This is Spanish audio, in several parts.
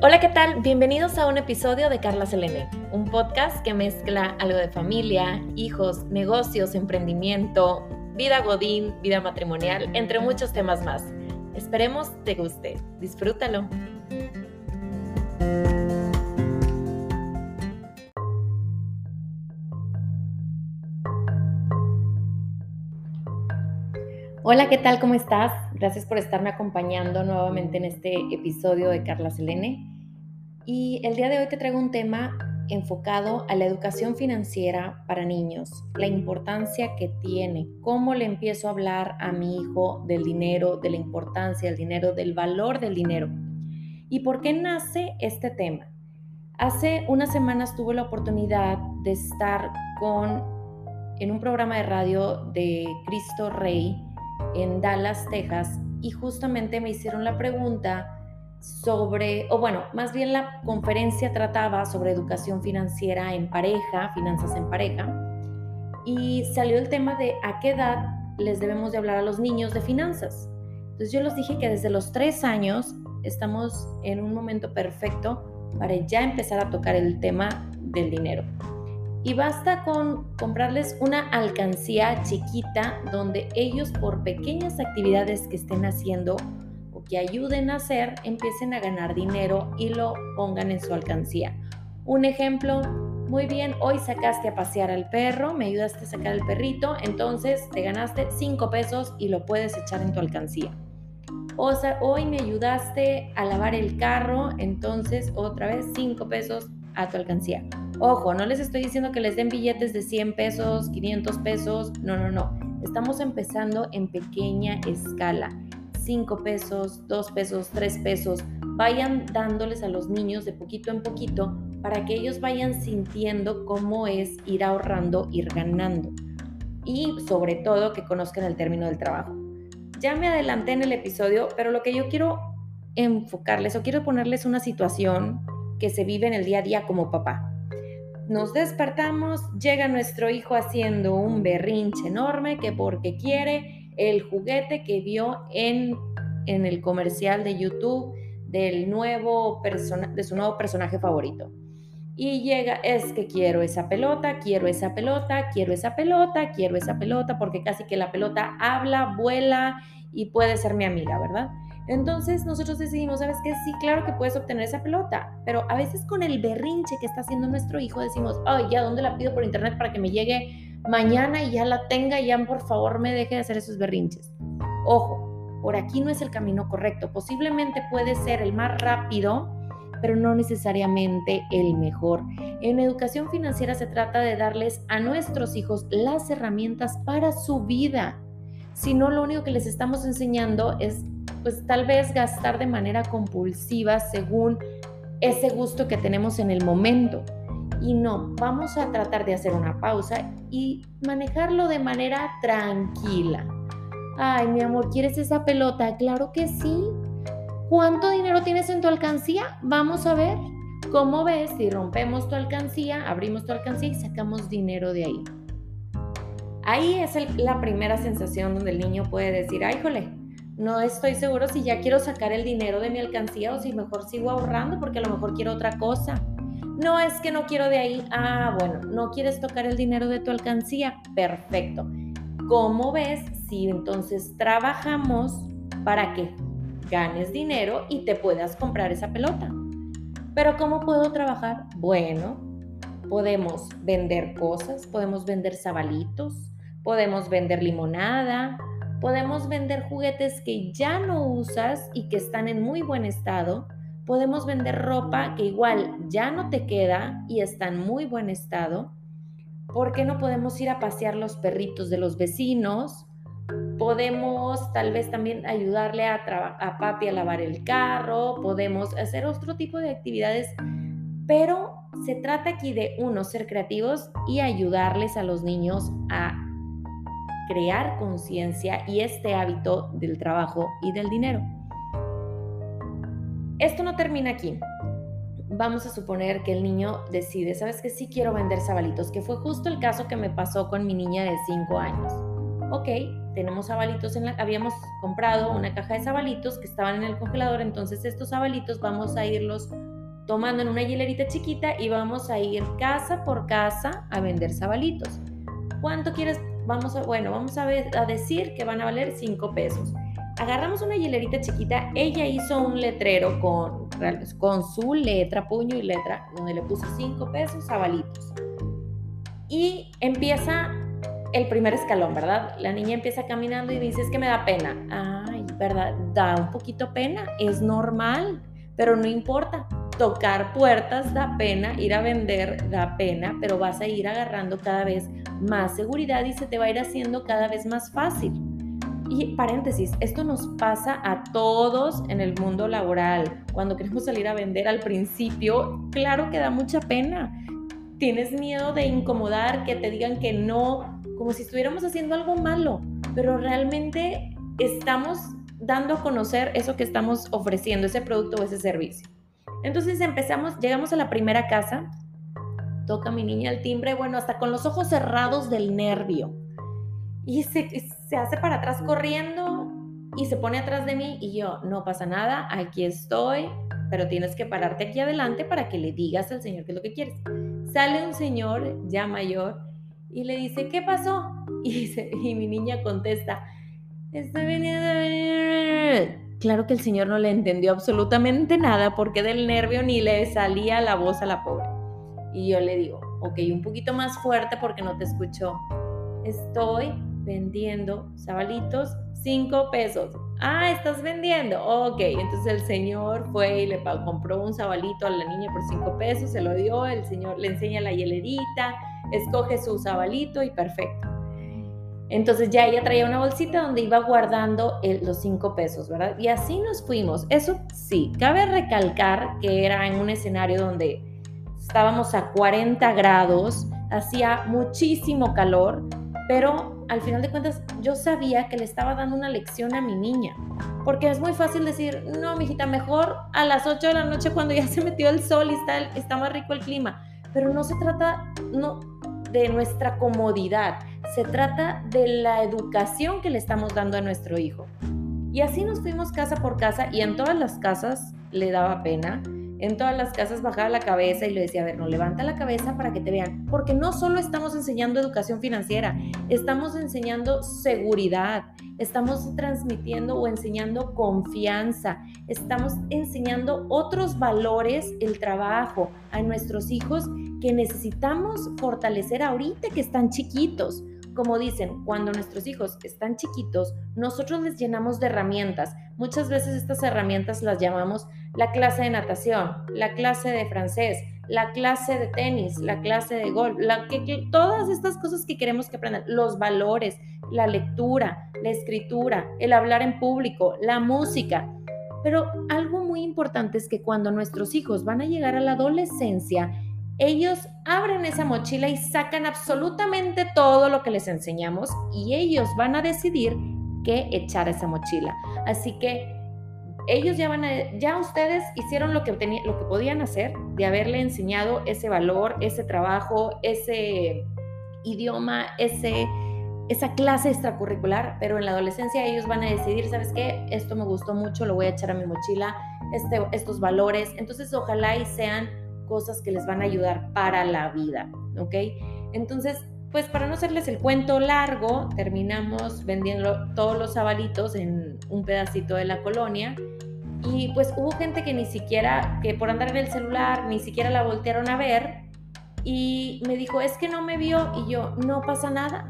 Hola, ¿qué tal? Bienvenidos a un episodio de Carla Selene, un podcast que mezcla algo de familia, hijos, negocios, emprendimiento, vida godín, vida matrimonial, entre muchos temas más. Esperemos te guste. Disfrútalo. Hola, ¿qué tal? ¿Cómo estás? Gracias por estarme acompañando nuevamente en este episodio de Carla Selene. Y el día de hoy te traigo un tema enfocado a la educación financiera para niños, la importancia que tiene, cómo le empiezo a hablar a mi hijo del dinero, de la importancia del dinero, del valor del dinero. ¿Y por qué nace este tema? Hace unas semanas tuve la oportunidad de estar con en un programa de radio de Cristo Rey en Dallas, Texas, y justamente me hicieron la pregunta sobre, o bueno, más bien la conferencia trataba sobre educación financiera en pareja, finanzas en pareja, y salió el tema de a qué edad les debemos de hablar a los niños de finanzas. Entonces yo les dije que desde los tres años estamos en un momento perfecto para ya empezar a tocar el tema del dinero. Y basta con comprarles una alcancía chiquita donde ellos por pequeñas actividades que estén haciendo o que ayuden a hacer, empiecen a ganar dinero y lo pongan en su alcancía. Un ejemplo, muy bien, hoy sacaste a pasear al perro, me ayudaste a sacar al perrito, entonces te ganaste 5 pesos y lo puedes echar en tu alcancía. O hoy me ayudaste a lavar el carro, entonces otra vez 5 pesos a tu alcancía. Ojo, no les estoy diciendo que les den billetes de 100 pesos, 500 pesos, no, no, no. Estamos empezando en pequeña escala. 5 pesos, 2 pesos, 3 pesos. Vayan dándoles a los niños de poquito en poquito para que ellos vayan sintiendo cómo es ir ahorrando, ir ganando. Y sobre todo que conozcan el término del trabajo. Ya me adelanté en el episodio, pero lo que yo quiero enfocarles o quiero ponerles una situación que se vive en el día a día como papá. Nos despertamos, llega nuestro hijo haciendo un berrinche enorme que porque quiere el juguete que vio en, en el comercial de YouTube del nuevo de su nuevo personaje favorito. Y llega, es que quiero esa pelota, quiero esa pelota, quiero esa pelota, quiero esa pelota, porque casi que la pelota habla, vuela y puede ser mi amiga, ¿verdad? Entonces nosotros decidimos, ¿sabes qué? Sí, claro que puedes obtener esa pelota, pero a veces con el berrinche que está haciendo nuestro hijo decimos, ay, ya, ¿dónde la pido por internet para que me llegue mañana y ya la tenga y ya por favor me deje de hacer esos berrinches? Ojo, por aquí no es el camino correcto. Posiblemente puede ser el más rápido, pero no necesariamente el mejor. En educación financiera se trata de darles a nuestros hijos las herramientas para su vida. Si no, lo único que les estamos enseñando es pues tal vez gastar de manera compulsiva según ese gusto que tenemos en el momento. Y no, vamos a tratar de hacer una pausa y manejarlo de manera tranquila. Ay, mi amor, ¿quieres esa pelota? Claro que sí. ¿Cuánto dinero tienes en tu alcancía? Vamos a ver. ¿Cómo ves si rompemos tu alcancía, abrimos tu alcancía y sacamos dinero de ahí? Ahí es la primera sensación donde el niño puede decir, ay, jole, no estoy seguro si ya quiero sacar el dinero de mi alcancía o si mejor sigo ahorrando porque a lo mejor quiero otra cosa. No es que no quiero de ahí. Ah, bueno, no quieres tocar el dinero de tu alcancía. Perfecto. ¿Cómo ves si entonces trabajamos para que ganes dinero y te puedas comprar esa pelota? Pero ¿cómo puedo trabajar? Bueno, podemos vender cosas, podemos vender sabalitos, podemos vender limonada, Podemos vender juguetes que ya no usas y que están en muy buen estado. Podemos vender ropa que igual ya no te queda y está en muy buen estado. ¿Por qué no podemos ir a pasear los perritos de los vecinos? Podemos tal vez también ayudarle a, a papi a lavar el carro. Podemos hacer otro tipo de actividades. Pero se trata aquí de, uno, ser creativos y ayudarles a los niños a crear conciencia y este hábito del trabajo y del dinero. Esto no termina aquí. Vamos a suponer que el niño decide, ¿sabes que Sí quiero vender sabalitos, que fue justo el caso que me pasó con mi niña de 5 años. Ok, tenemos sabalitos en la, habíamos comprado una caja de sabalitos que estaban en el congelador, entonces estos sabalitos vamos a irlos tomando en una hielerita chiquita y vamos a ir casa por casa a vender sabalitos. ¿Cuánto quieres? Vamos a, bueno, vamos a, ver, a decir que van a valer 5 pesos. Agarramos una hielerita chiquita, ella hizo un letrero con, con su letra, puño y letra, donde le puso 5 pesos, sabalitos. Y empieza el primer escalón, ¿verdad? La niña empieza caminando y dice, es que me da pena. Ay, ¿verdad? Da un poquito pena, es normal, pero no importa. Tocar puertas da pena, ir a vender da pena, pero vas a ir agarrando cada vez más seguridad y se te va a ir haciendo cada vez más fácil. Y paréntesis, esto nos pasa a todos en el mundo laboral. Cuando queremos salir a vender al principio, claro que da mucha pena. Tienes miedo de incomodar, que te digan que no, como si estuviéramos haciendo algo malo, pero realmente estamos dando a conocer eso que estamos ofreciendo, ese producto o ese servicio. Entonces empezamos, llegamos a la primera casa, toca mi niña el timbre, bueno, hasta con los ojos cerrados del nervio. Y se, se hace para atrás corriendo y se pone atrás de mí y yo, no pasa nada, aquí estoy, pero tienes que pararte aquí adelante para que le digas al Señor qué es lo que quieres. Sale un señor ya mayor y le dice, ¿qué pasó? Y, y mi niña contesta, estoy viniendo. Claro que el señor no le entendió absolutamente nada porque del nervio ni le salía la voz a la pobre. Y yo le digo, ok, un poquito más fuerte porque no te escuchó. Estoy vendiendo sabalitos, cinco pesos. Ah, estás vendiendo. Ok, entonces el señor fue y le compró un sabalito a la niña por cinco pesos, se lo dio, el señor le enseña la hielerita, escoge su sabalito y perfecto. Entonces ya ella traía una bolsita donde iba guardando los cinco pesos, ¿verdad? Y así nos fuimos. Eso sí, cabe recalcar que era en un escenario donde estábamos a 40 grados, hacía muchísimo calor, pero al final de cuentas yo sabía que le estaba dando una lección a mi niña. Porque es muy fácil decir, no, mijita, mejor a las 8 de la noche cuando ya se metió el sol y está, está más rico el clima. Pero no se trata, no, de nuestra comodidad, se trata de la educación que le estamos dando a nuestro hijo. Y así nos fuimos casa por casa y en todas las casas le daba pena. En todas las casas bajaba la cabeza y le decía, a ver, no levanta la cabeza para que te vean. Porque no solo estamos enseñando educación financiera, estamos enseñando seguridad, estamos transmitiendo o enseñando confianza, estamos enseñando otros valores, el trabajo a nuestros hijos que necesitamos fortalecer ahorita que están chiquitos. Como dicen, cuando nuestros hijos están chiquitos, nosotros les llenamos de herramientas. Muchas veces estas herramientas las llamamos la clase de natación, la clase de francés, la clase de tenis, la clase de golf, todas estas cosas que queremos que aprendan, los valores, la lectura, la escritura, el hablar en público, la música. Pero algo muy importante es que cuando nuestros hijos van a llegar a la adolescencia, ellos abren esa mochila y sacan absolutamente todo lo que les enseñamos y ellos van a decidir qué echar a esa mochila. Así que ellos ya van a, ya ustedes hicieron lo que, tenía, lo que podían hacer de haberle enseñado ese valor, ese trabajo, ese idioma, ese, esa clase extracurricular, pero en la adolescencia ellos van a decidir, ¿sabes qué? Esto me gustó mucho, lo voy a echar a mi mochila, este, estos valores. Entonces, ojalá y sean cosas que les van a ayudar para la vida, ¿ok? Entonces, pues para no hacerles el cuento largo, terminamos vendiendo todos los sabalitos en un pedacito de la colonia y pues hubo gente que ni siquiera, que por andar en el celular, ni siquiera la voltearon a ver y me dijo, es que no me vio y yo, no pasa nada.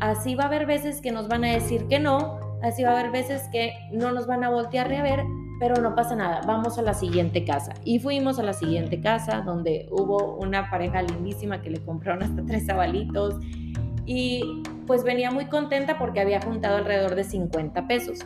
Así va a haber veces que nos van a decir que no, así va a haber veces que no nos van a voltear ni a ver, pero no pasa nada, vamos a la siguiente casa. Y fuimos a la siguiente casa donde hubo una pareja lindísima que le compraron hasta tres sabalitos y pues venía muy contenta porque había juntado alrededor de 50 pesos.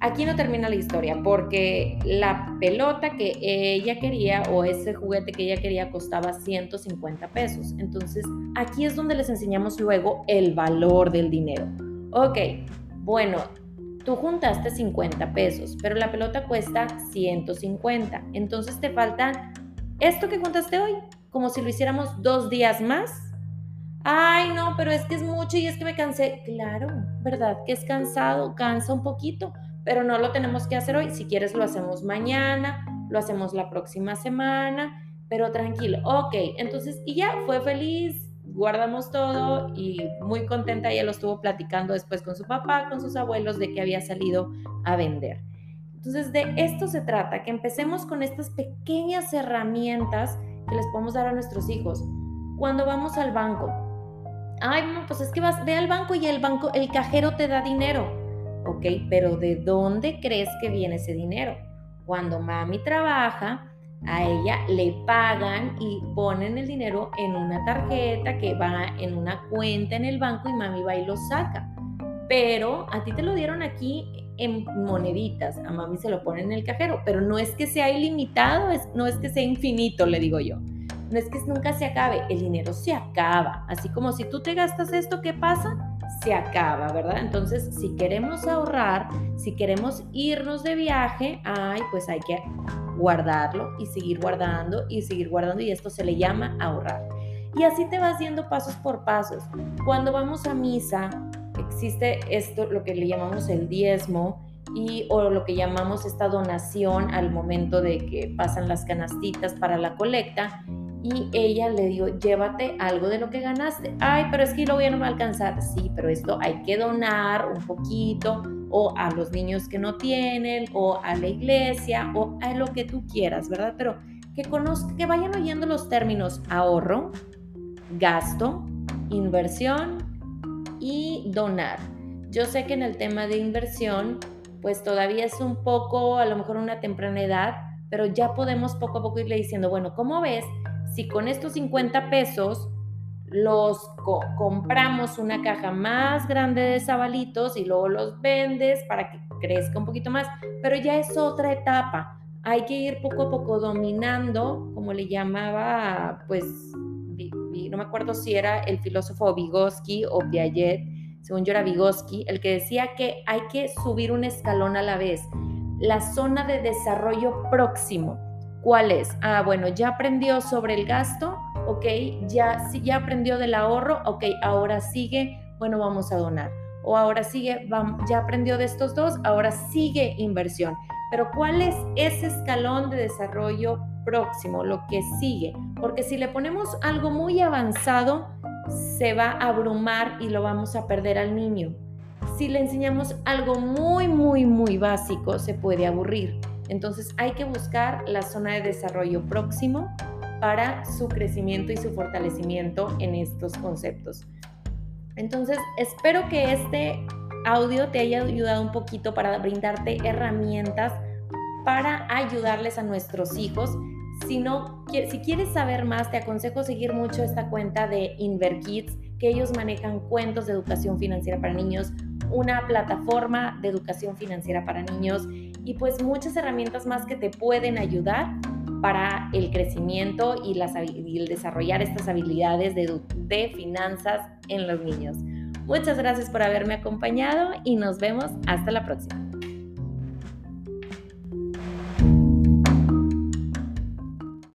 Aquí no termina la historia porque la pelota que ella quería o ese juguete que ella quería costaba 150 pesos. Entonces aquí es donde les enseñamos luego el valor del dinero. Ok, bueno, Tú juntaste 50 pesos, pero la pelota cuesta 150. Entonces te faltan esto que juntaste hoy, como si lo hiciéramos dos días más. Ay, no, pero es que es mucho y es que me cansé. Claro, ¿verdad? Que es cansado, cansa un poquito, pero no lo tenemos que hacer hoy. Si quieres, lo hacemos mañana, lo hacemos la próxima semana, pero tranquilo. Ok, entonces, y ya fue feliz, guardamos todo y muy contenta. Ella lo estuvo platicando después con su papá, con sus abuelos, de que había salido a vender. Entonces, de esto se trata, que empecemos con estas pequeñas herramientas que les podemos dar a nuestros hijos. Cuando vamos al banco, ay, no, pues es que vas, ve al banco y el banco, el cajero te da dinero. Ok, pero ¿de dónde crees que viene ese dinero? Cuando mami trabaja, a ella le pagan y ponen el dinero en una tarjeta que va en una cuenta en el banco y mami va y lo saca. Pero a ti te lo dieron aquí en moneditas, a mami se lo ponen en el cajero, pero no es que sea ilimitado, es, no es que sea infinito, le digo yo. No es que nunca se acabe, el dinero se acaba. Así como si tú te gastas esto, ¿qué pasa? Se acaba, ¿verdad? Entonces, si queremos ahorrar, si queremos irnos de viaje, ay, pues hay que guardarlo y seguir guardando y seguir guardando y esto se le llama ahorrar. Y así te vas yendo pasos por pasos. Cuando vamos a misa, existe esto, lo que le llamamos el diezmo y o lo que llamamos esta donación al momento de que pasan las canastitas para la colecta y ella le dio, llévate algo de lo que ganaste. Ay, pero es que lo voy a no alcanzar. Sí, pero esto hay que donar un poquito o a los niños que no tienen o a la iglesia o a lo que tú quieras, ¿verdad? Pero que conozca, que vayan oyendo los términos ahorro, gasto, inversión y donar. Yo sé que en el tema de inversión, pues todavía es un poco, a lo mejor una temprana edad, pero ya podemos poco a poco irle diciendo, bueno, ¿cómo ves? Si con estos 50 pesos los compramos una caja más grande de sabalitos y luego los vendes para que crezca un poquito más, pero ya es otra etapa. Hay que ir poco a poco dominando, como le llamaba, pues, no me acuerdo si era el filósofo Vygotsky o Piaget, según yo era Vygotsky, el que decía que hay que subir un escalón a la vez. La zona de desarrollo próximo ¿Cuál es? Ah, bueno, ya aprendió sobre el gasto, ok, ya, ya aprendió del ahorro, ok, ahora sigue, bueno, vamos a donar. O ahora sigue, ya aprendió de estos dos, ahora sigue inversión. Pero ¿cuál es ese escalón de desarrollo próximo, lo que sigue? Porque si le ponemos algo muy avanzado, se va a abrumar y lo vamos a perder al niño. Si le enseñamos algo muy, muy, muy básico, se puede aburrir. Entonces hay que buscar la zona de desarrollo próximo para su crecimiento y su fortalecimiento en estos conceptos. Entonces espero que este audio te haya ayudado un poquito para brindarte herramientas para ayudarles a nuestros hijos. Si, no, si quieres saber más, te aconsejo seguir mucho esta cuenta de InverKids, que ellos manejan cuentos de educación financiera para niños, una plataforma de educación financiera para niños y pues muchas herramientas más que te pueden ayudar para el crecimiento y, el desarrollar estas habilidades de, de finanzas en los niños. Muchas gracias por haberme acompañado y nos vemos hasta la próxima.